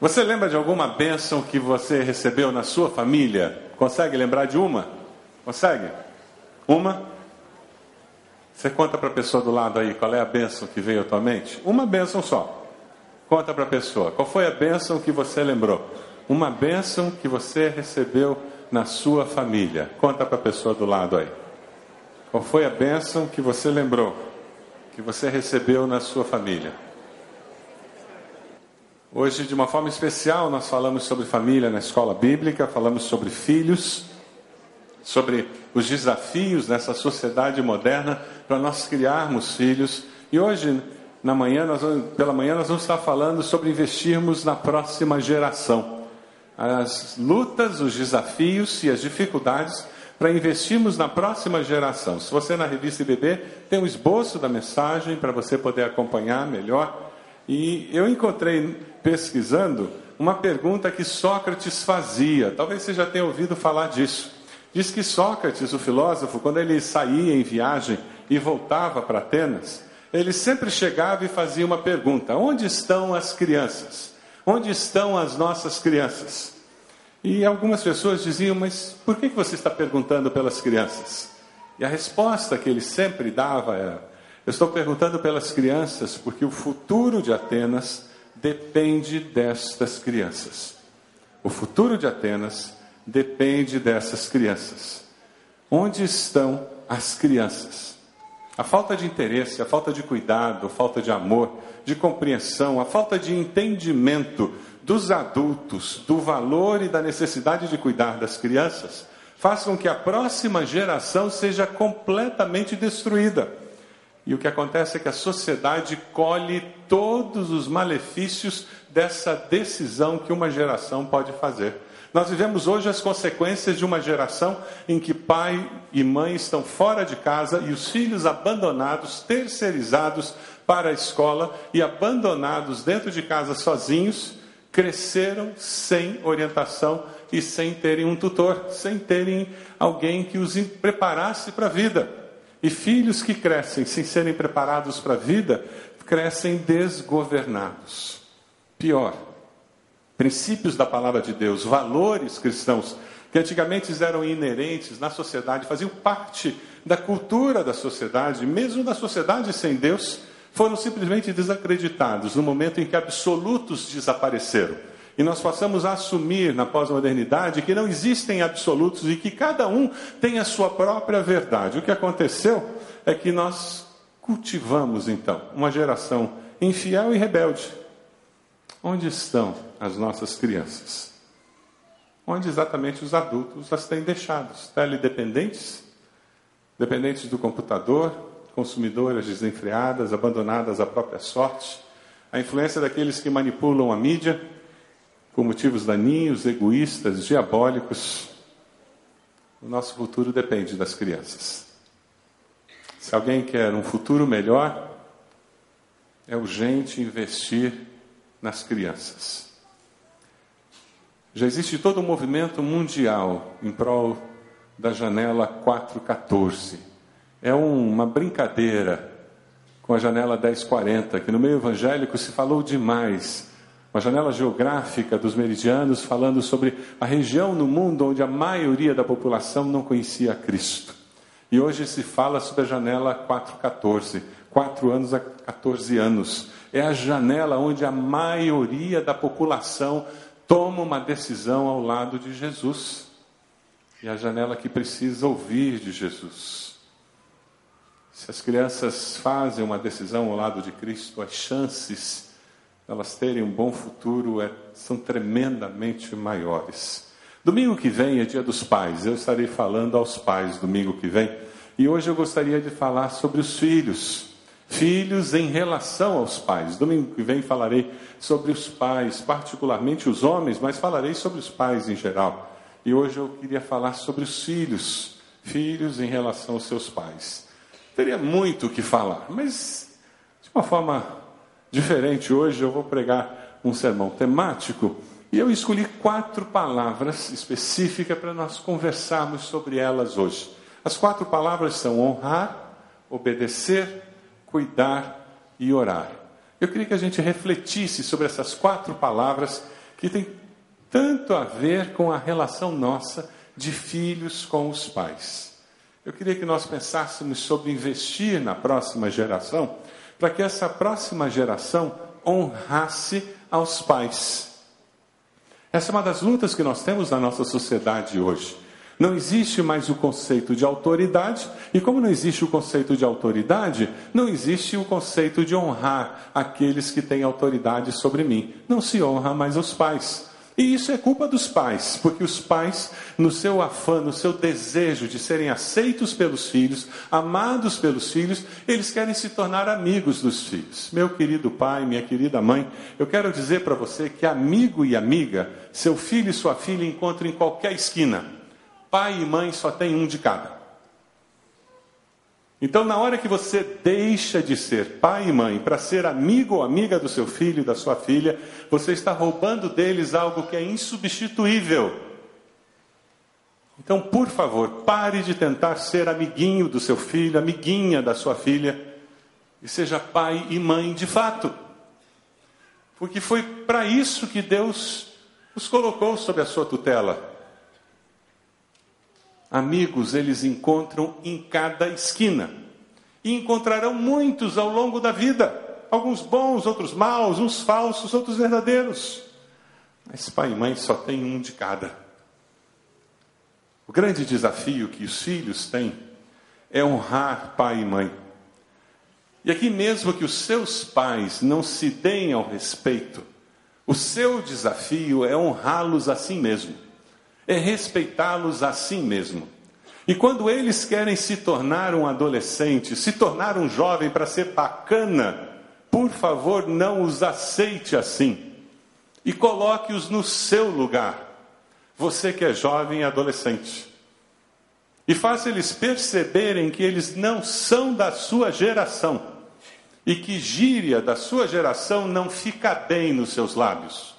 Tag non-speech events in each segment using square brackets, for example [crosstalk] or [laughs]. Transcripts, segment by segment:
Você lembra de alguma bênção que você recebeu na sua família? Consegue lembrar de uma? Consegue? Uma? Você conta para a pessoa do lado aí qual é a bênção que veio à tua mente? Uma bênção só. Conta para a pessoa. Qual foi a bênção que você lembrou? Uma bênção que você recebeu na sua família. Conta para a pessoa do lado aí. Qual foi a bênção que você lembrou? Que você recebeu na sua família? Hoje, de uma forma especial, nós falamos sobre família na escola bíblica, falamos sobre filhos, sobre os desafios nessa sociedade moderna para nós criarmos filhos. E hoje, na manhã, nós vamos, pela manhã, nós vamos estar falando sobre investirmos na próxima geração. As lutas, os desafios e as dificuldades para investirmos na próxima geração. Se você na revista IBB tem um esboço da mensagem para você poder acompanhar melhor. E eu encontrei pesquisando uma pergunta que Sócrates fazia. Talvez você já tenha ouvido falar disso. Diz que Sócrates, o filósofo, quando ele saía em viagem e voltava para Atenas, ele sempre chegava e fazia uma pergunta: onde estão as crianças? Onde estão as nossas crianças? E algumas pessoas diziam: mas por que você está perguntando pelas crianças? E a resposta que ele sempre dava era: eu estou perguntando pelas crianças porque o futuro de Atenas depende destas crianças. O futuro de Atenas depende dessas crianças. Onde estão as crianças? A falta de interesse, a falta de cuidado, a falta de amor, de compreensão, a falta de entendimento dos adultos do valor e da necessidade de cuidar das crianças faz com que a próxima geração seja completamente destruída. E o que acontece é que a sociedade colhe todos os malefícios dessa decisão que uma geração pode fazer. Nós vivemos hoje as consequências de uma geração em que pai e mãe estão fora de casa e os filhos abandonados, terceirizados para a escola e abandonados dentro de casa sozinhos, cresceram sem orientação e sem terem um tutor, sem terem alguém que os preparasse para a vida. E filhos que crescem sem serem preparados para a vida, crescem desgovernados. Pior, princípios da palavra de Deus, valores cristãos, que antigamente eram inerentes na sociedade, faziam parte da cultura da sociedade, mesmo da sociedade sem Deus, foram simplesmente desacreditados no momento em que absolutos desapareceram e nós possamos assumir na pós-modernidade que não existem absolutos e que cada um tem a sua própria verdade. O que aconteceu é que nós cultivamos então uma geração infiel e rebelde. Onde estão as nossas crianças? Onde exatamente os adultos as têm deixados? Teledependentes? Dependentes do computador? Consumidoras desenfreadas, abandonadas à própria sorte? A influência daqueles que manipulam a mídia? Por motivos daninhos, egoístas, diabólicos, o nosso futuro depende das crianças. Se alguém quer um futuro melhor, é urgente investir nas crianças. Já existe todo um movimento mundial em prol da janela 414. É uma brincadeira com a janela 1040, que no meio evangélico se falou demais uma janela geográfica dos meridianos falando sobre a região no mundo onde a maioria da população não conhecia Cristo. E hoje se fala sobre a janela 414, 4 anos a 14 anos. É a janela onde a maioria da população toma uma decisão ao lado de Jesus. E a janela que precisa ouvir de Jesus. Se as crianças fazem uma decisão ao lado de Cristo, as chances elas terem um bom futuro é, são tremendamente maiores. Domingo que vem é dia dos pais, eu estarei falando aos pais domingo que vem. E hoje eu gostaria de falar sobre os filhos. Filhos em relação aos pais. Domingo que vem falarei sobre os pais, particularmente os homens, mas falarei sobre os pais em geral. E hoje eu queria falar sobre os filhos, filhos em relação aos seus pais. Teria muito o que falar, mas de uma forma diferente hoje, eu vou pregar um sermão temático e eu escolhi quatro palavras específicas para nós conversarmos sobre elas hoje. As quatro palavras são honrar, obedecer, cuidar e orar. Eu queria que a gente refletisse sobre essas quatro palavras que tem tanto a ver com a relação nossa de filhos com os pais. Eu queria que nós pensássemos sobre investir na próxima geração, para que essa próxima geração honrasse aos pais. Essa é uma das lutas que nós temos na nossa sociedade hoje. Não existe mais o conceito de autoridade, e como não existe o conceito de autoridade, não existe o conceito de honrar aqueles que têm autoridade sobre mim. Não se honra mais os pais. E isso é culpa dos pais, porque os pais, no seu afã, no seu desejo de serem aceitos pelos filhos, amados pelos filhos, eles querem se tornar amigos dos filhos. Meu querido pai, minha querida mãe, eu quero dizer para você que amigo e amiga, seu filho e sua filha encontram em qualquer esquina. Pai e mãe só tem um de cada. Então, na hora que você deixa de ser pai e mãe para ser amigo ou amiga do seu filho e da sua filha, você está roubando deles algo que é insubstituível. Então, por favor, pare de tentar ser amiguinho do seu filho, amiguinha da sua filha, e seja pai e mãe de fato. Porque foi para isso que Deus os colocou sob a sua tutela. Amigos eles encontram em cada esquina. E encontrarão muitos ao longo da vida. Alguns bons, outros maus, uns falsos, outros verdadeiros. Mas pai e mãe só tem um de cada. O grande desafio que os filhos têm é honrar pai e mãe. E aqui mesmo que os seus pais não se deem ao respeito, o seu desafio é honrá-los assim mesmo é respeitá-los assim mesmo. E quando eles querem se tornar um adolescente, se tornar um jovem para ser bacana, por favor, não os aceite assim. E coloque-os no seu lugar. Você que é jovem e adolescente. E faça eles perceberem que eles não são da sua geração. E que gíria da sua geração não fica bem nos seus lábios.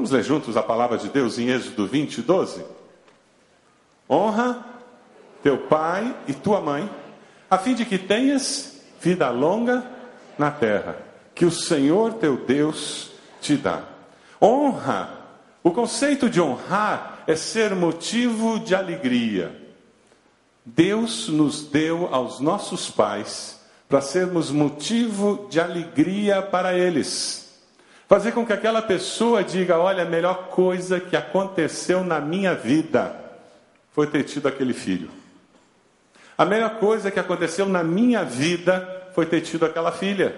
Vamos ler juntos a palavra de Deus em Êxodo 20, 12? Honra teu pai e tua mãe, a fim de que tenhas vida longa na terra, que o Senhor teu Deus te dá. Honra, o conceito de honrar é ser motivo de alegria. Deus nos deu aos nossos pais para sermos motivo de alegria para eles. Fazer com que aquela pessoa diga: olha, a melhor coisa que aconteceu na minha vida foi ter tido aquele filho. A melhor coisa que aconteceu na minha vida foi ter tido aquela filha.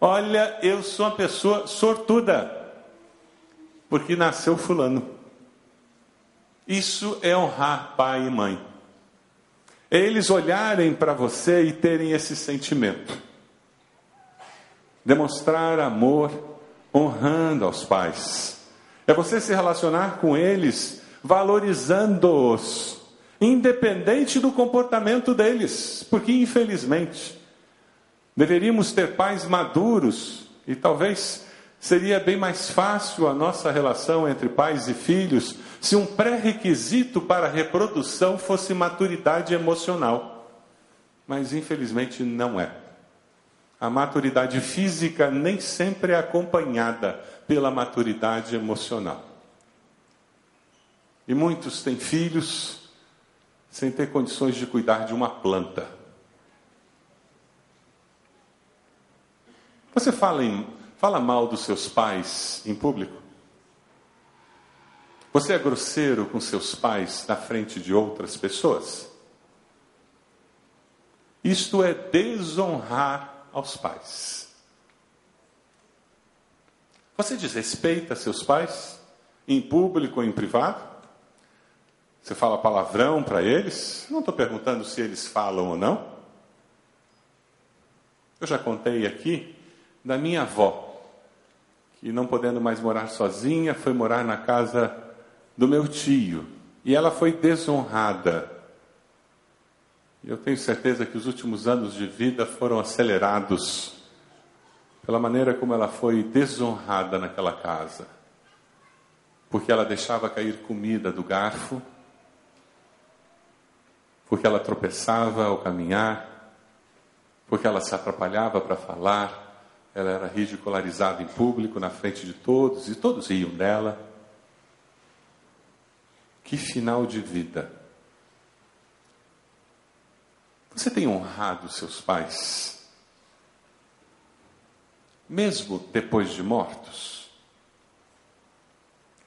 Olha, eu sou uma pessoa sortuda, porque nasceu Fulano. Isso é honrar pai e mãe. É eles olharem para você e terem esse sentimento. Demonstrar amor honrando aos pais. É você se relacionar com eles valorizando-os, independente do comportamento deles, porque infelizmente deveríamos ter pais maduros e talvez seria bem mais fácil a nossa relação entre pais e filhos se um pré-requisito para a reprodução fosse maturidade emocional. Mas infelizmente não é. A maturidade física nem sempre é acompanhada pela maturidade emocional. E muitos têm filhos sem ter condições de cuidar de uma planta. Você fala, em, fala mal dos seus pais em público? Você é grosseiro com seus pais na frente de outras pessoas? Isto é desonrar aos pais. Você desrespeita seus pais, em público ou em privado? Você fala palavrão para eles? Não estou perguntando se eles falam ou não. Eu já contei aqui da minha avó, que não podendo mais morar sozinha, foi morar na casa do meu tio. E ela foi desonrada e eu tenho certeza que os últimos anos de vida foram acelerados pela maneira como ela foi desonrada naquela casa. Porque ela deixava cair comida do garfo, porque ela tropeçava ao caminhar, porque ela se atrapalhava para falar, ela era ridicularizada em público, na frente de todos, e todos riam dela. Que final de vida! Você tem honrado seus pais? Mesmo depois de mortos?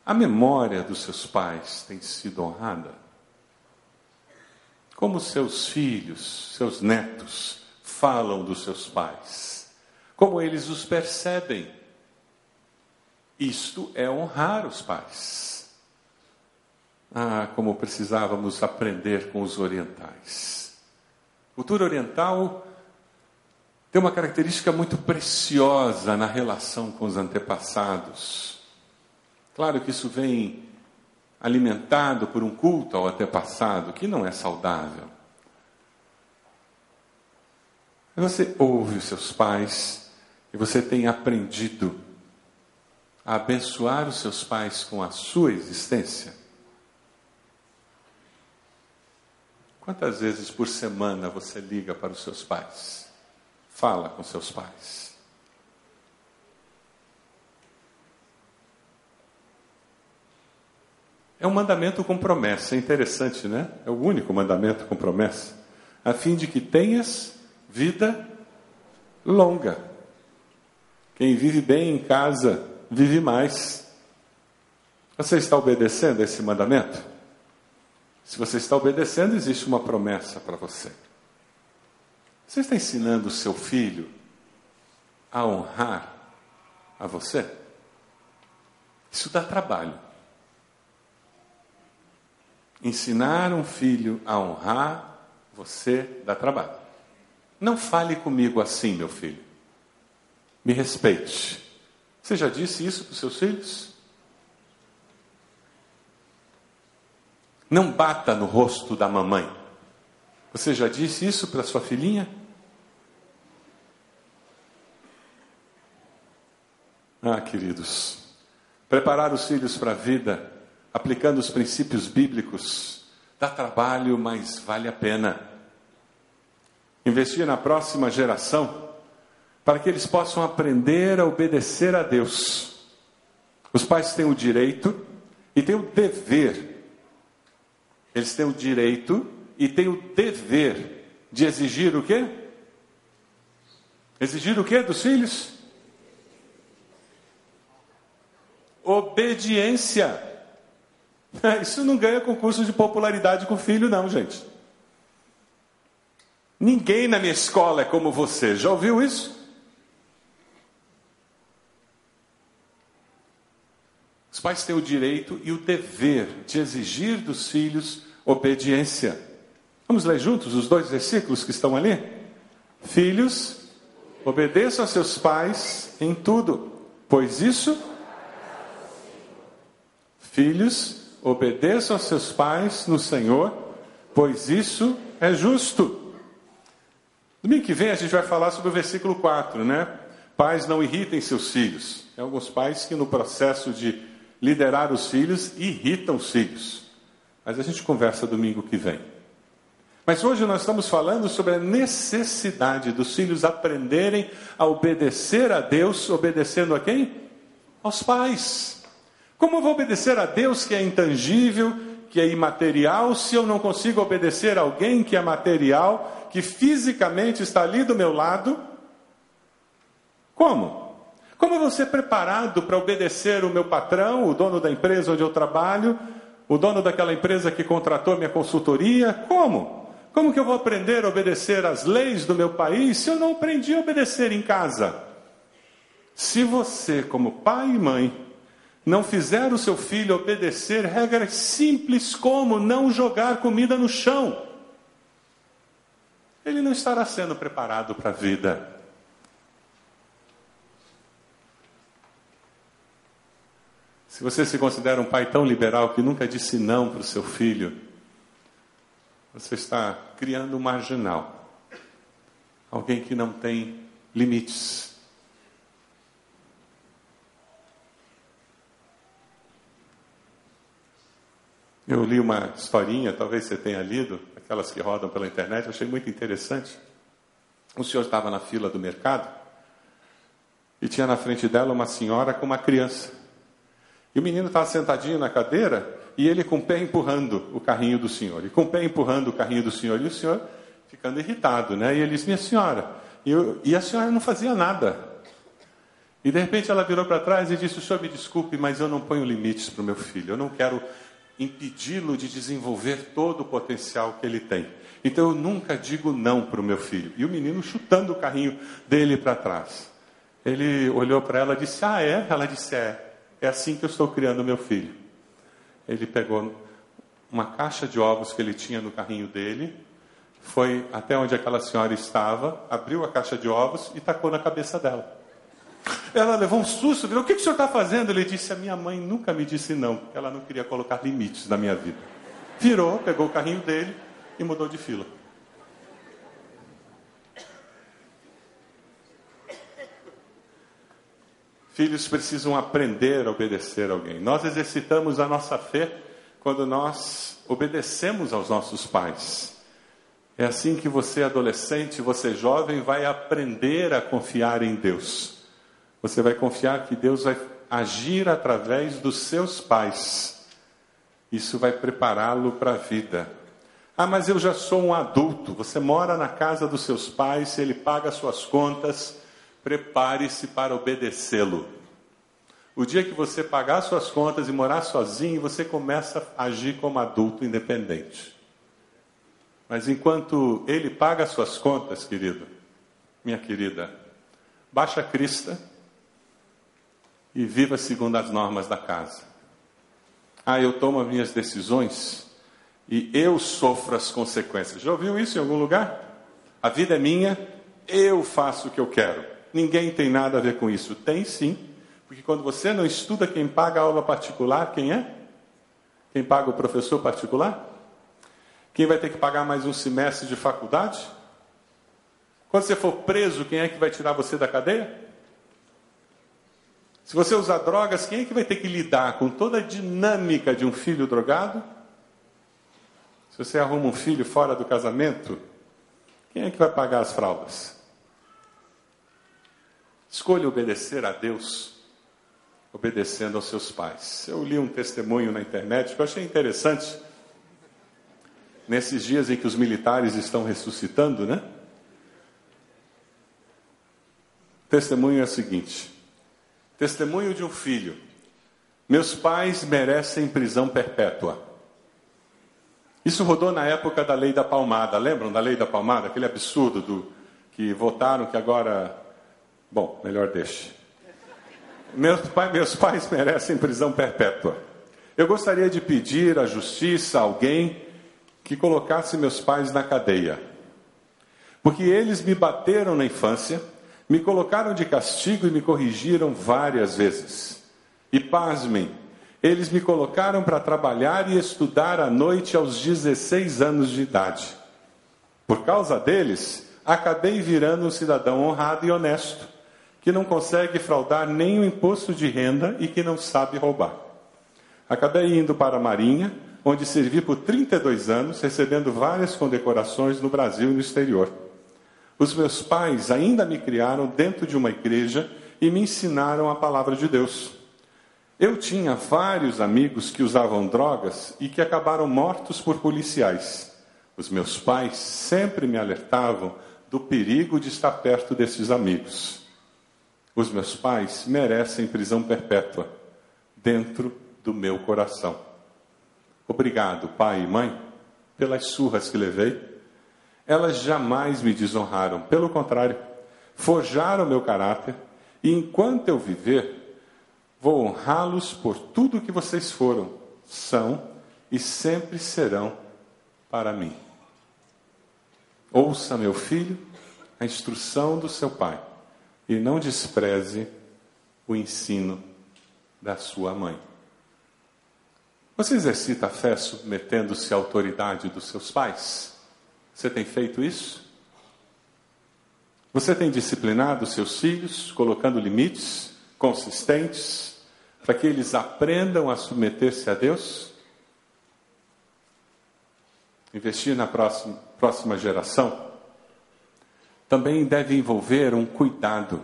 A memória dos seus pais tem sido honrada? Como seus filhos, seus netos falam dos seus pais? Como eles os percebem? Isto é honrar os pais. Ah, como precisávamos aprender com os orientais. Cultura oriental tem uma característica muito preciosa na relação com os antepassados. Claro que isso vem alimentado por um culto ao antepassado que não é saudável. Você ouve os seus pais e você tem aprendido a abençoar os seus pais com a sua existência. Quantas vezes por semana você liga para os seus pais? Fala com seus pais. É um mandamento com promessa, é interessante, né? É o único mandamento com promessa, a fim de que tenhas vida longa. Quem vive bem em casa, vive mais. Você está obedecendo a esse mandamento? Se você está obedecendo, existe uma promessa para você. Você está ensinando o seu filho a honrar a você? Isso dá trabalho. Ensinar um filho a honrar você dá trabalho. Não fale comigo assim, meu filho. Me respeite. Você já disse isso para os seus filhos? Não bata no rosto da mamãe. Você já disse isso para sua filhinha? Ah, queridos, preparar os filhos para a vida aplicando os princípios bíblicos, dá trabalho, mas vale a pena. Investir na próxima geração, para que eles possam aprender a obedecer a Deus. Os pais têm o direito e têm o dever. Eles têm o direito e têm o dever de exigir o quê? Exigir o quê dos filhos? Obediência. [laughs] Isso não ganha concurso de popularidade com o filho, não, gente. Ninguém na minha escola é como você. Já ouviu isso? Os pais têm o direito e o dever de exigir dos filhos obediência. Vamos ler juntos os dois versículos que estão ali? Filhos, obedeçam a seus pais em tudo, pois isso. Filhos, Obedeçam a seus pais no Senhor, pois isso é justo. Domingo que vem a gente vai falar sobre o versículo 4, né? Pais não irritem seus filhos. Tem alguns pais que no processo de liderar os filhos irritam os filhos. Mas a gente conversa domingo que vem. Mas hoje nós estamos falando sobre a necessidade dos filhos aprenderem a obedecer a Deus, obedecendo a quem? Aos pais. Como eu vou obedecer a Deus que é intangível, que é imaterial, se eu não consigo obedecer a alguém que é material, que fisicamente está ali do meu lado? Como? Como eu vou ser preparado para obedecer o meu patrão, o dono da empresa onde eu trabalho, o dono daquela empresa que contratou minha consultoria? Como? Como que eu vou aprender a obedecer às leis do meu país se eu não aprendi a obedecer em casa? Se você, como pai e mãe, não fizer o seu filho obedecer regras simples como não jogar comida no chão, ele não estará sendo preparado para a vida. Se você se considera um pai tão liberal que nunca disse não para o seu filho, você está criando um marginal, alguém que não tem limites. Eu li uma historinha, talvez você tenha lido, aquelas que rodam pela internet, achei muito interessante. O senhor estava na fila do mercado e tinha na frente dela uma senhora com uma criança. E o menino estava sentadinho na cadeira e ele com o pé empurrando o carrinho do senhor, e com o pé empurrando o carrinho do senhor, e o senhor ficando irritado, né? E ele disse: Minha senhora, e, eu, e a senhora não fazia nada. E de repente ela virou para trás e disse: O senhor me desculpe, mas eu não ponho limites para o meu filho, eu não quero impedi-lo de desenvolver todo o potencial que ele tem. Então eu nunca digo não para o meu filho. E o menino chutando o carrinho dele para trás. Ele olhou para ela e disse: Ah, é? Ela disse: É. É assim que eu estou criando meu filho. Ele pegou uma caixa de ovos que ele tinha no carrinho dele, foi até onde aquela senhora estava, abriu a caixa de ovos e tacou na cabeça dela. Ela levou um susto, virou, o que, que o senhor está fazendo? Ele disse, a minha mãe nunca me disse não, porque ela não queria colocar limites na minha vida. Virou, pegou o carrinho dele e mudou de fila. Filhos precisam aprender a obedecer a alguém. Nós exercitamos a nossa fé quando nós obedecemos aos nossos pais. É assim que você, adolescente, você jovem, vai aprender a confiar em Deus. Você vai confiar que Deus vai agir através dos seus pais. Isso vai prepará-lo para a vida. Ah, mas eu já sou um adulto. Você mora na casa dos seus pais, ele paga suas contas, prepare-se para obedecê-lo. O dia que você pagar suas contas e morar sozinho, você começa a agir como adulto independente. Mas enquanto ele paga suas contas, querido, minha querida, baixa a crista e viva segundo as normas da casa. Ah, eu tomo as minhas decisões e eu sofro as consequências. Já ouviu isso em algum lugar? A vida é minha, eu faço o que eu quero. Ninguém tem nada a ver com isso. Tem sim, porque quando você não estuda, quem paga a aula particular, quem é? Quem paga o professor particular? Quem vai ter que pagar mais um semestre de faculdade? Quando você for preso, quem é que vai tirar você da cadeia? Se você usar drogas, quem é que vai ter que lidar com toda a dinâmica de um filho drogado? Se você arruma um filho fora do casamento, quem é que vai pagar as fraldas? Escolha obedecer a Deus, obedecendo aos seus pais. Eu li um testemunho na internet que eu achei interessante. Nesses dias em que os militares estão ressuscitando, né? O testemunho é o seguinte: testemunho de um filho. Meus pais merecem prisão perpétua. Isso rodou na época da lei da palmada. Lembram da lei da palmada? Aquele absurdo do que votaram que agora Bom, melhor deixe. Meus, pai, meus pais merecem prisão perpétua. Eu gostaria de pedir à justiça, alguém, que colocasse meus pais na cadeia. Porque eles me bateram na infância, me colocaram de castigo e me corrigiram várias vezes. E pasmem, eles me colocaram para trabalhar e estudar à noite aos 16 anos de idade. Por causa deles, acabei virando um cidadão honrado e honesto que não consegue fraudar nem o imposto de renda e que não sabe roubar. Acabei indo para a Marinha, onde servi por 32 anos, recebendo várias condecorações no Brasil e no exterior. Os meus pais ainda me criaram dentro de uma igreja e me ensinaram a palavra de Deus. Eu tinha vários amigos que usavam drogas e que acabaram mortos por policiais. Os meus pais sempre me alertavam do perigo de estar perto desses amigos. Os meus pais merecem prisão perpétua dentro do meu coração. Obrigado, pai e mãe, pelas surras que levei. Elas jamais me desonraram, pelo contrário, forjaram meu caráter e enquanto eu viver, vou honrá-los por tudo que vocês foram, são e sempre serão para mim. Ouça, meu filho, a instrução do seu pai e não despreze o ensino da sua mãe. Você exercita a fé submetendo-se à autoridade dos seus pais? Você tem feito isso? Você tem disciplinado seus filhos, colocando limites consistentes para que eles aprendam a submeter-se a Deus? Investir na próxima, próxima geração também deve envolver um cuidado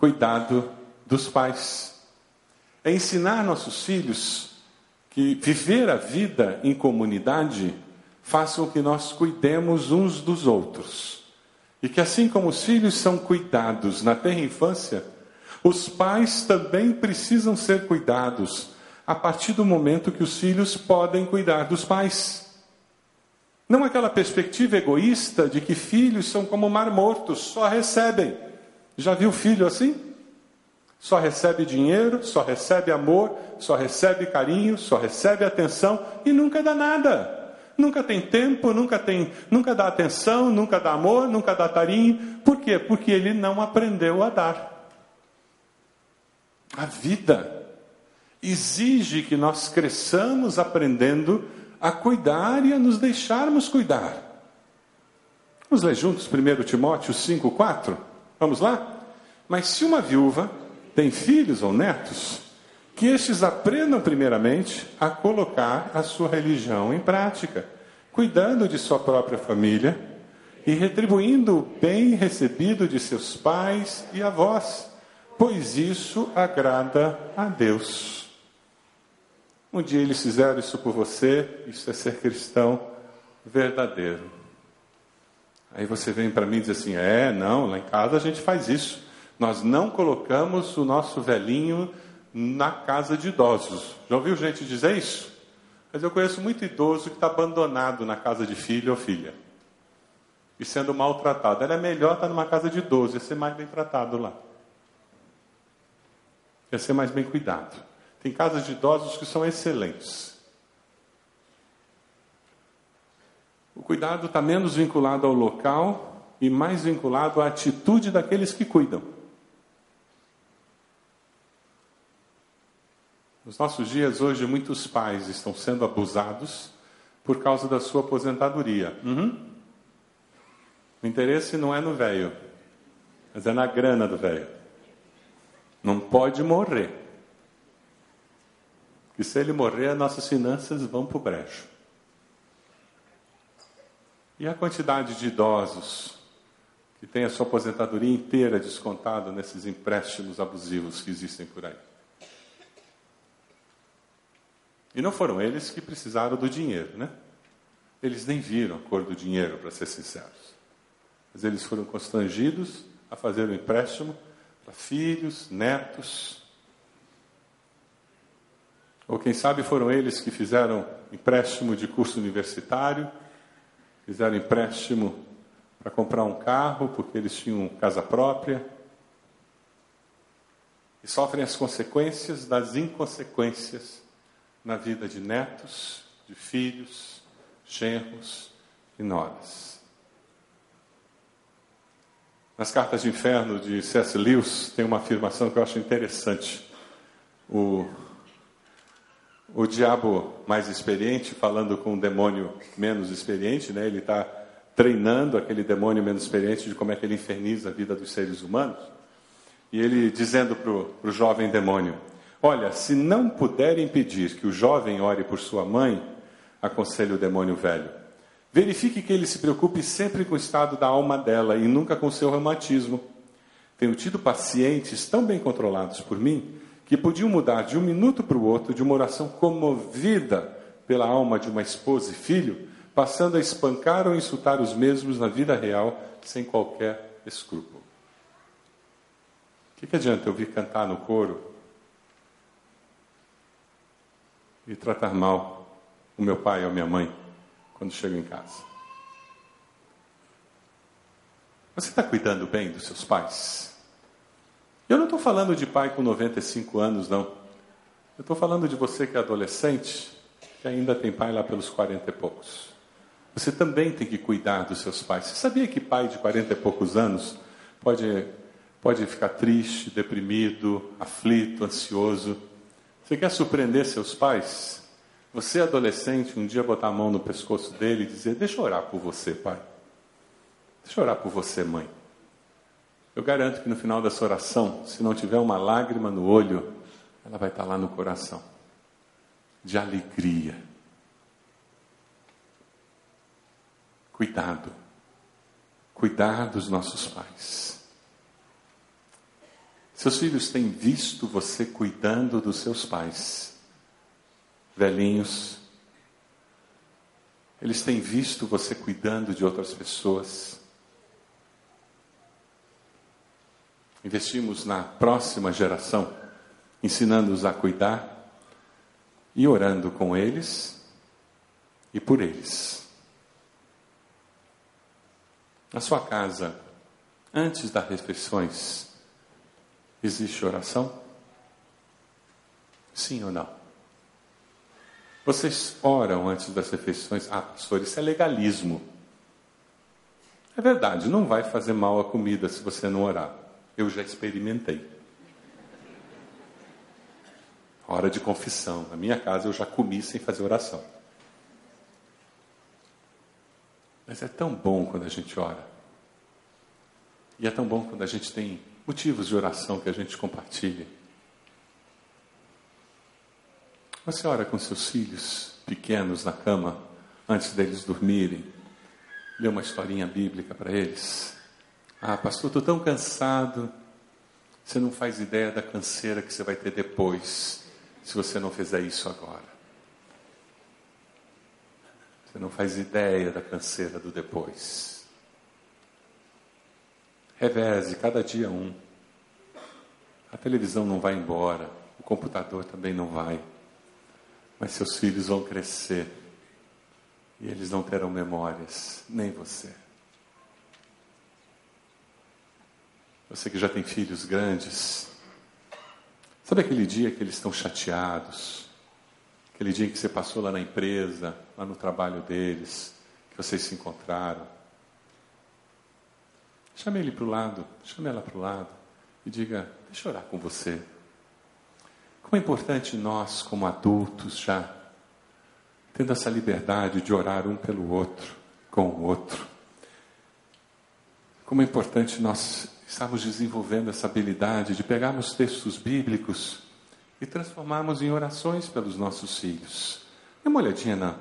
cuidado dos pais. É ensinar nossos filhos que viver a vida em comunidade faça com que nós cuidemos uns dos outros. E que assim como os filhos são cuidados na terra infância, os pais também precisam ser cuidados a partir do momento que os filhos podem cuidar dos pais. Não aquela perspectiva egoísta de que filhos são como mar morto, só recebem. Já viu filho assim? Só recebe dinheiro, só recebe amor, só recebe carinho, só recebe atenção e nunca dá nada. Nunca tem tempo, nunca tem, nunca dá atenção, nunca dá amor, nunca dá carinho. Por quê? Porque ele não aprendeu a dar. A vida exige que nós cresçamos aprendendo a cuidar e a nos deixarmos cuidar. Vamos ler juntos 1 Timóteo 5,4? Vamos lá? Mas se uma viúva tem filhos ou netos, que estes aprendam primeiramente a colocar a sua religião em prática, cuidando de sua própria família e retribuindo o bem recebido de seus pais e avós, pois isso agrada a Deus. Um dia eles fizeram isso por você, isso é ser cristão verdadeiro. Aí você vem para mim e diz assim: é, não, lá em casa a gente faz isso. Nós não colocamos o nosso velhinho na casa de idosos. Já ouviu gente dizer isso? Mas eu conheço muito idoso que está abandonado na casa de filho ou filha. E sendo maltratado. Era melhor estar numa casa de idoso, ia ser mais bem tratado lá. Ia ser mais bem cuidado. Tem casas de idosos que são excelentes. O cuidado está menos vinculado ao local e mais vinculado à atitude daqueles que cuidam. Nos nossos dias, hoje, muitos pais estão sendo abusados por causa da sua aposentadoria. Uhum. O interesse não é no velho, mas é na grana do velho. Não pode morrer. E se ele morrer, nossas finanças vão para o brejo. E a quantidade de idosos que tem a sua aposentadoria inteira descontada nesses empréstimos abusivos que existem por aí? E não foram eles que precisaram do dinheiro, né? Eles nem viram a cor do dinheiro, para ser sinceros. Mas eles foram constrangidos a fazer o um empréstimo para filhos, netos, ou quem sabe foram eles que fizeram empréstimo de curso universitário, fizeram empréstimo para comprar um carro, porque eles tinham casa própria. E sofrem as consequências das inconsequências na vida de netos, de filhos, genros e noras. Nas cartas de inferno de C.S. Lewis tem uma afirmação que eu acho interessante. O o diabo mais experiente falando com o demônio menos experiente, né? Ele está treinando aquele demônio menos experiente de como é que ele inferniza a vida dos seres humanos. E ele dizendo para o jovem demônio: Olha, se não puder impedir que o jovem ore por sua mãe, aconselha o demônio velho, verifique que ele se preocupe sempre com o estado da alma dela e nunca com seu reumatismo. Tenho tido pacientes tão bem controlados por mim que podiam mudar de um minuto para o outro de uma oração comovida pela alma de uma esposa e filho, passando a espancar ou insultar os mesmos na vida real sem qualquer escrúpulo. O que, que adianta eu vir cantar no coro e tratar mal o meu pai ou minha mãe quando chego em casa? Você está cuidando bem dos seus pais? Eu não estou falando de pai com 95 anos, não. Eu estou falando de você que é adolescente, que ainda tem pai lá pelos 40 e poucos. Você também tem que cuidar dos seus pais. Você sabia que pai de 40 e poucos anos pode, pode ficar triste, deprimido, aflito, ansioso? Você quer surpreender seus pais? Você, adolescente, um dia botar a mão no pescoço dele e dizer: Deixa eu orar por você, pai. Deixa eu orar por você, mãe. Eu garanto que no final dessa oração, se não tiver uma lágrima no olho, ela vai estar lá no coração de alegria. Cuidado. Cuidar dos nossos pais. Seus filhos têm visto você cuidando dos seus pais, velhinhos. Eles têm visto você cuidando de outras pessoas. Investimos na próxima geração, ensinando-os a cuidar e orando com eles e por eles. Na sua casa, antes das refeições, existe oração? Sim ou não? Vocês oram antes das refeições? Ah, pastor, isso é legalismo. É verdade, não vai fazer mal a comida se você não orar. Eu já experimentei. Hora de confissão. Na minha casa eu já comi sem fazer oração. Mas é tão bom quando a gente ora. E é tão bom quando a gente tem motivos de oração que a gente compartilha. Você ora com seus filhos pequenos na cama, antes deles dormirem, lê uma historinha bíblica para eles. Ah, pastor, estou tão cansado. Você não faz ideia da canseira que você vai ter depois, se você não fizer isso agora. Você não faz ideia da canseira do depois. Reveze cada dia um. A televisão não vai embora, o computador também não vai. Mas seus filhos vão crescer e eles não terão memórias, nem você. Você que já tem filhos grandes, sabe aquele dia que eles estão chateados? Aquele dia que você passou lá na empresa, lá no trabalho deles, que vocês se encontraram. Chame ele para o lado, chame ela para o lado e diga: Deixa eu orar com você. Como é importante nós, como adultos, já tendo essa liberdade de orar um pelo outro, com o outro. Como é importante nós estamos desenvolvendo essa habilidade de pegarmos textos bíblicos e transformarmos em orações pelos nossos filhos. Dê uma olhadinha na,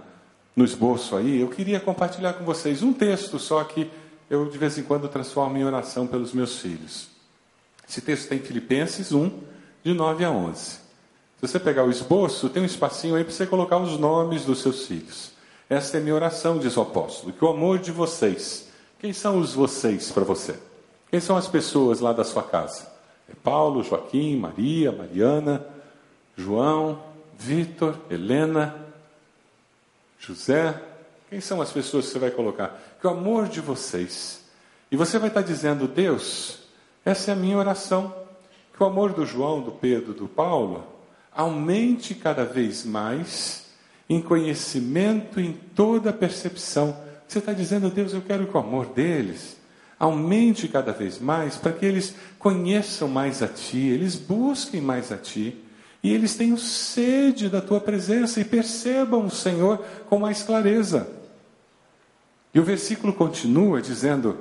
no esboço aí. Eu queria compartilhar com vocês um texto só que eu de vez em quando transformo em oração pelos meus filhos. Esse texto tem Filipenses 1, de 9 a 11. Se você pegar o esboço, tem um espacinho aí para você colocar os nomes dos seus filhos. Esta é minha oração, diz o apóstolo, que o amor de vocês. Quem são os vocês para você? Quem são as pessoas lá da sua casa? É Paulo, Joaquim, Maria, Mariana, João, Vitor, Helena, José. Quem são as pessoas que você vai colocar? Que o amor de vocês. E você vai estar dizendo, Deus, essa é a minha oração. Que o amor do João, do Pedro, do Paulo aumente cada vez mais em conhecimento, em toda percepção. Você está dizendo, Deus, eu quero que o amor deles aumente cada vez mais para que eles conheçam mais a Ti, eles busquem mais a Ti e eles tenham sede da Tua presença e percebam o Senhor com mais clareza. E o versículo continua dizendo: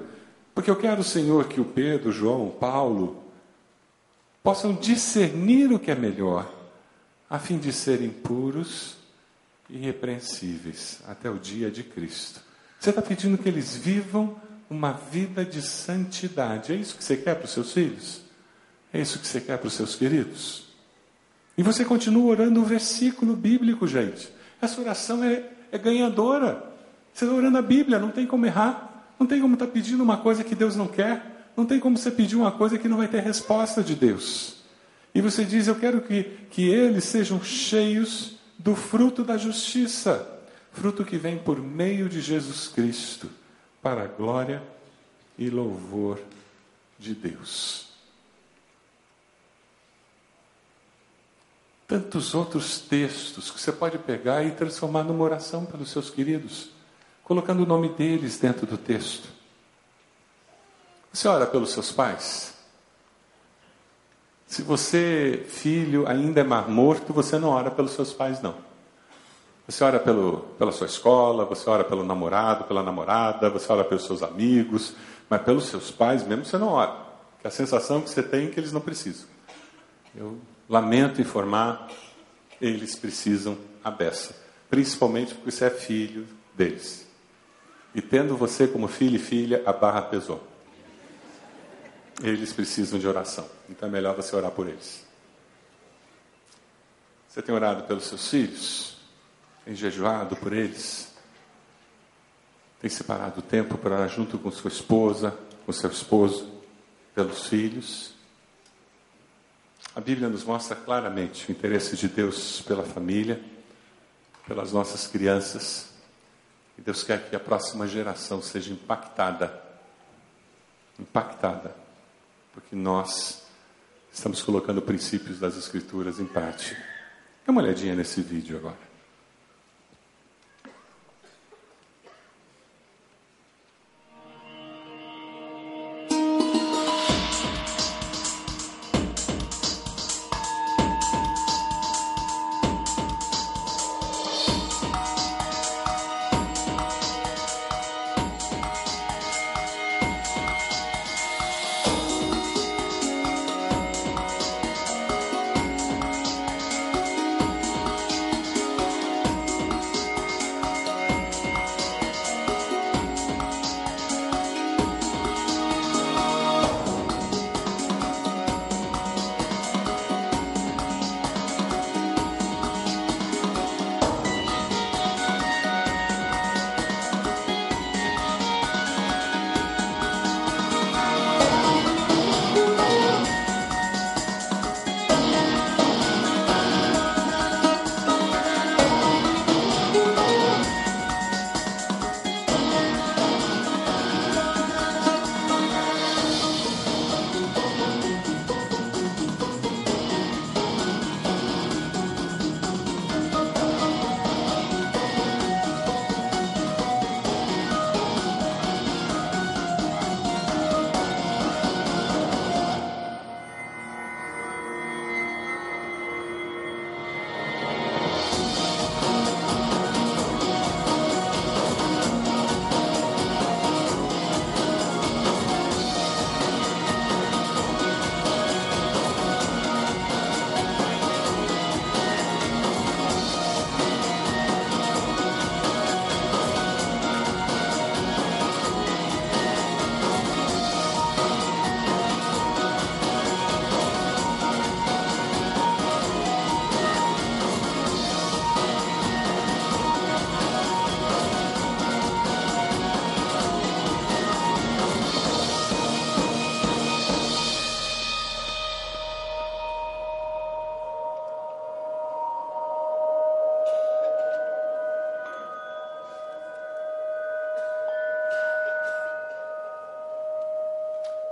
Porque eu quero, Senhor, que o Pedro, João, Paulo possam discernir o que é melhor, a fim de serem puros irrepreensíveis até o dia de Cristo. Você está pedindo que eles vivam uma vida de santidade. É isso que você quer para os seus filhos? É isso que você quer para os seus queridos? E você continua orando o versículo bíblico, gente. Essa oração é, é ganhadora. Você está orando a Bíblia, não tem como errar. Não tem como estar tá pedindo uma coisa que Deus não quer. Não tem como você pedir uma coisa que não vai ter resposta de Deus. E você diz: Eu quero que, que eles sejam cheios do fruto da justiça fruto que vem por meio de Jesus Cristo para a glória e louvor de Deus. Tantos outros textos que você pode pegar e transformar numa oração pelos seus queridos, colocando o nome deles dentro do texto. Você ora pelos seus pais? Se você, filho, ainda é mar morto, você não ora pelos seus pais, não. Você ora pelo, pela sua escola, você ora pelo namorado, pela namorada, você ora pelos seus amigos, mas pelos seus pais mesmo você não ora. Que a sensação que você tem é que eles não precisam. Eu lamento informar, eles precisam a beça. Principalmente porque você é filho deles. E tendo você como filho e filha, a barra pesou. eles precisam de oração. Então é melhor você orar por eles. Você tem orado pelos seus filhos? Tem jejuado por eles? Tem separado tempo para junto com sua esposa, com seu esposo, pelos filhos? A Bíblia nos mostra claramente o interesse de Deus pela família, pelas nossas crianças. E Deus quer que a próxima geração seja impactada impactada porque nós estamos colocando princípios das Escrituras em prática. Dá uma olhadinha nesse vídeo agora.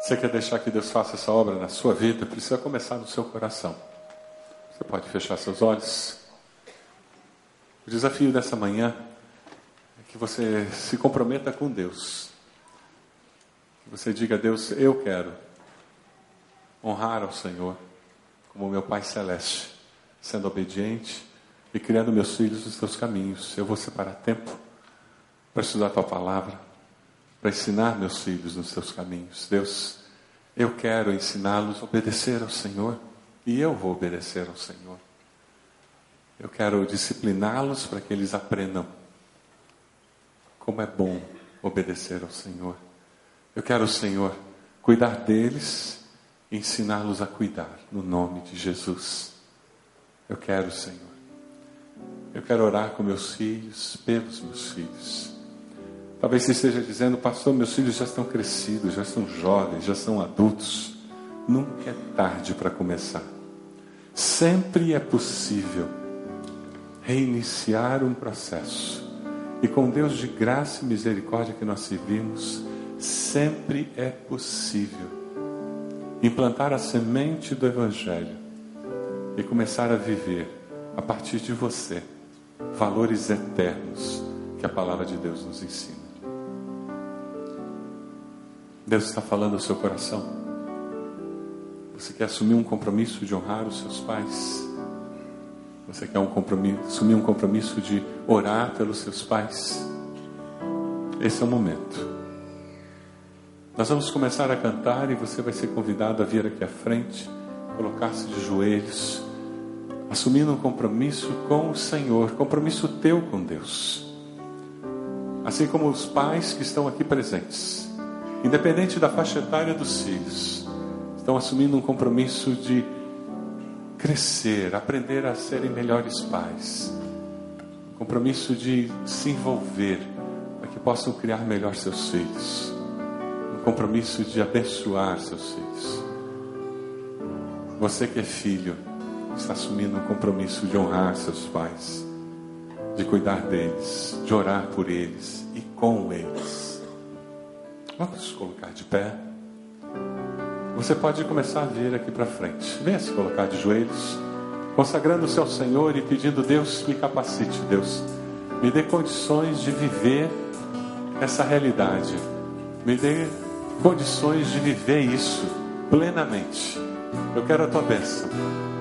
Você quer deixar que Deus faça essa obra na sua vida? Precisa começar no seu coração. Você pode fechar seus olhos. O desafio dessa manhã é que você se comprometa com Deus. Que você diga a Deus: Eu quero honrar ao Senhor como meu Pai Celeste, sendo obediente e criando meus filhos nos teus caminhos. Eu vou separar tempo para estudar a tua palavra para ensinar meus filhos nos seus caminhos. Deus, eu quero ensiná-los a obedecer ao Senhor e eu vou obedecer ao Senhor. Eu quero discipliná-los para que eles aprendam como é bom obedecer ao Senhor. Eu quero, Senhor, cuidar deles e ensiná-los a cuidar, no nome de Jesus. Eu quero, Senhor. Eu quero orar com meus filhos, pelos meus filhos. Talvez você esteja dizendo, pastor, meus filhos já estão crescidos, já são jovens, já são adultos. Nunca é tarde para começar. Sempre é possível reiniciar um processo. E com Deus de graça e misericórdia que nós servimos, sempre é possível implantar a semente do Evangelho e começar a viver, a partir de você, valores eternos que a palavra de Deus nos ensina. Deus está falando ao seu coração. Você quer assumir um compromisso de honrar os seus pais? Você quer um compromisso, assumir um compromisso de orar pelos seus pais? Esse é o momento. Nós vamos começar a cantar e você vai ser convidado a vir aqui à frente, colocar-se de joelhos, assumindo um compromisso com o Senhor, compromisso teu com Deus. Assim como os pais que estão aqui presentes independente da faixa etária dos filhos, estão assumindo um compromisso de crescer, aprender a serem melhores pais, um compromisso de se envolver para que possam criar melhor seus filhos, um compromisso de abençoar seus filhos. Você que é filho, está assumindo um compromisso de honrar seus pais, de cuidar deles, de orar por eles e com eles. Vamos colocar de pé. Você pode começar a vir aqui para frente. Venha se colocar de joelhos, consagrando-se ao Senhor e pedindo: Deus, me capacite, Deus, me dê condições de viver essa realidade, me dê condições de viver isso plenamente. Eu quero a tua bênção.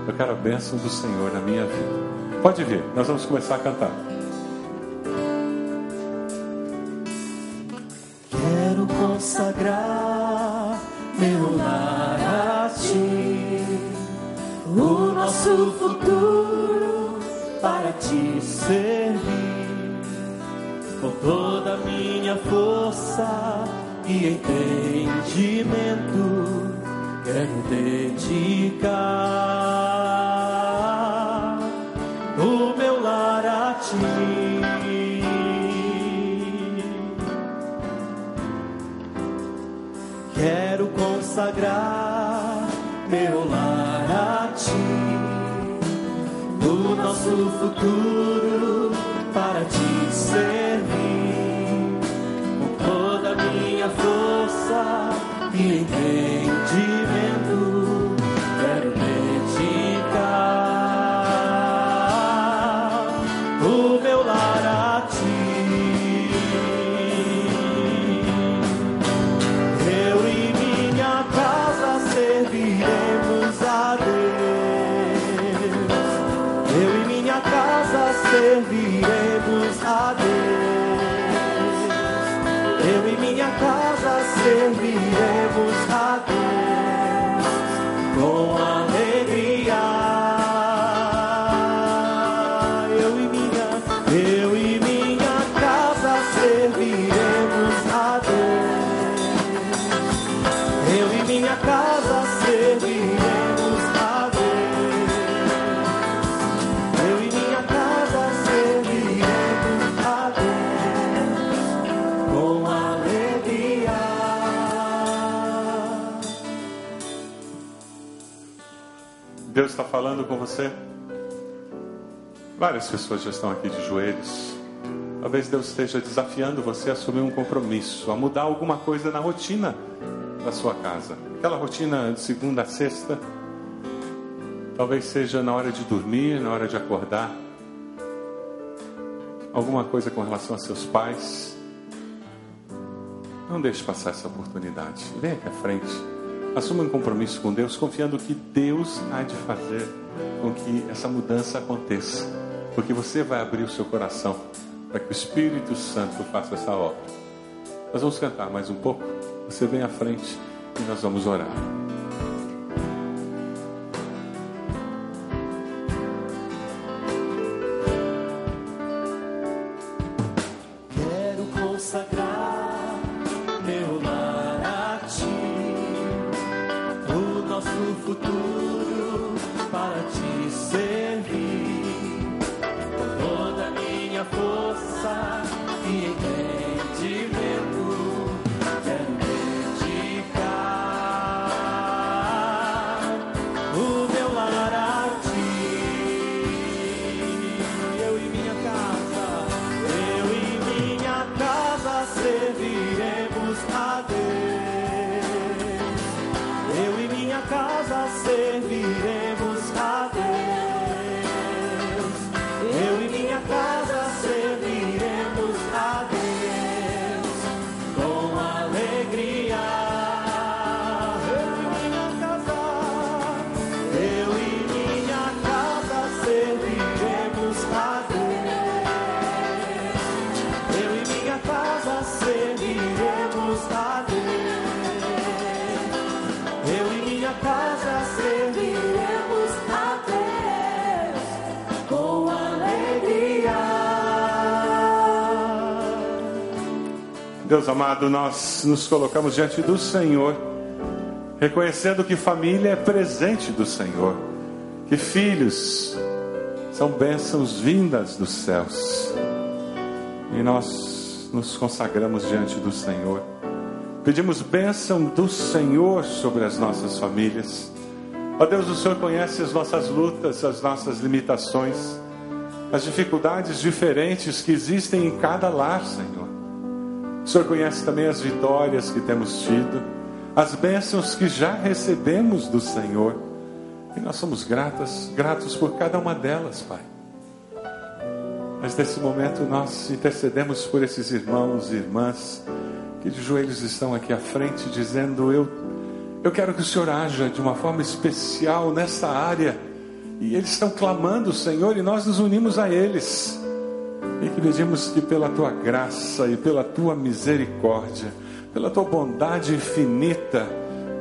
Eu quero a bênção do Senhor na minha vida. Pode vir, nós vamos começar a cantar. Te servir, com toda a minha força e entendimento quero dedicar o meu lar a ti. Quero consagrar meu lar nosso futuro para te servir com toda a minha força e entendimento. Casa serviremos a está falando com você. Várias pessoas já estão aqui de joelhos. Talvez Deus esteja desafiando você a assumir um compromisso, a mudar alguma coisa na rotina da sua casa. Aquela rotina de segunda a sexta. Talvez seja na hora de dormir, na hora de acordar. Alguma coisa com relação a seus pais. Não deixe passar essa oportunidade. Venha aqui à frente. Assuma um compromisso com Deus, confiando que Deus há de fazer com que essa mudança aconteça. Porque você vai abrir o seu coração para que o Espírito Santo faça essa obra. Nós vamos cantar mais um pouco. Você vem à frente e nós vamos orar. Deus amado, nós nos colocamos diante do Senhor, reconhecendo que família é presente do Senhor, que filhos são bênçãos vindas dos céus. E nós nos consagramos diante do Senhor. Pedimos bênção do Senhor sobre as nossas famílias. Ó Deus, o Senhor conhece as nossas lutas, as nossas limitações, as dificuldades diferentes que existem em cada lar, Senhor. O Senhor conhece também as vitórias que temos tido, as bênçãos que já recebemos do Senhor. E nós somos gratas, gratos por cada uma delas, Pai. Mas nesse momento nós intercedemos por esses irmãos e irmãs que de joelhos estão aqui à frente, dizendo: Eu, eu quero que o Senhor haja de uma forma especial nessa área. E eles estão clamando, Senhor, e nós nos unimos a eles. E que pedimos que pela tua graça e pela tua misericórdia, pela tua bondade infinita,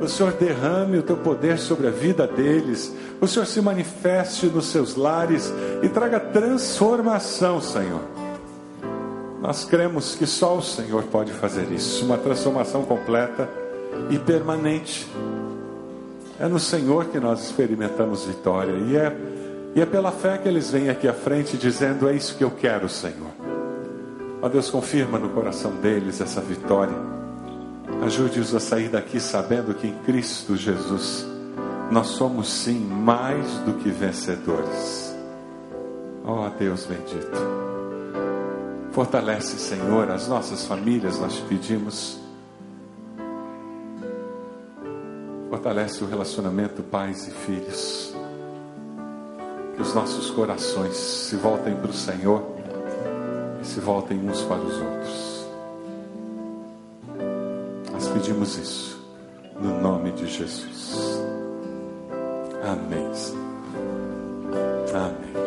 o Senhor derrame o teu poder sobre a vida deles, o Senhor se manifeste nos seus lares e traga transformação, Senhor. Nós cremos que só o Senhor pode fazer isso, uma transformação completa e permanente. É no Senhor que nós experimentamos vitória e é, e é pela fé que eles vêm aqui à frente dizendo: É isso que eu quero, Senhor. Ó Deus, confirma no coração deles essa vitória Ajude-os a sair daqui sabendo que em Cristo Jesus nós somos sim mais do que vencedores. Oh Deus bendito. Fortalece, Senhor, as nossas famílias, nós te pedimos. Fortalece o relacionamento pais e filhos. Que os nossos corações se voltem para o Senhor e se voltem uns para os outros pedimos isso no nome de Jesus. Amém. Amém.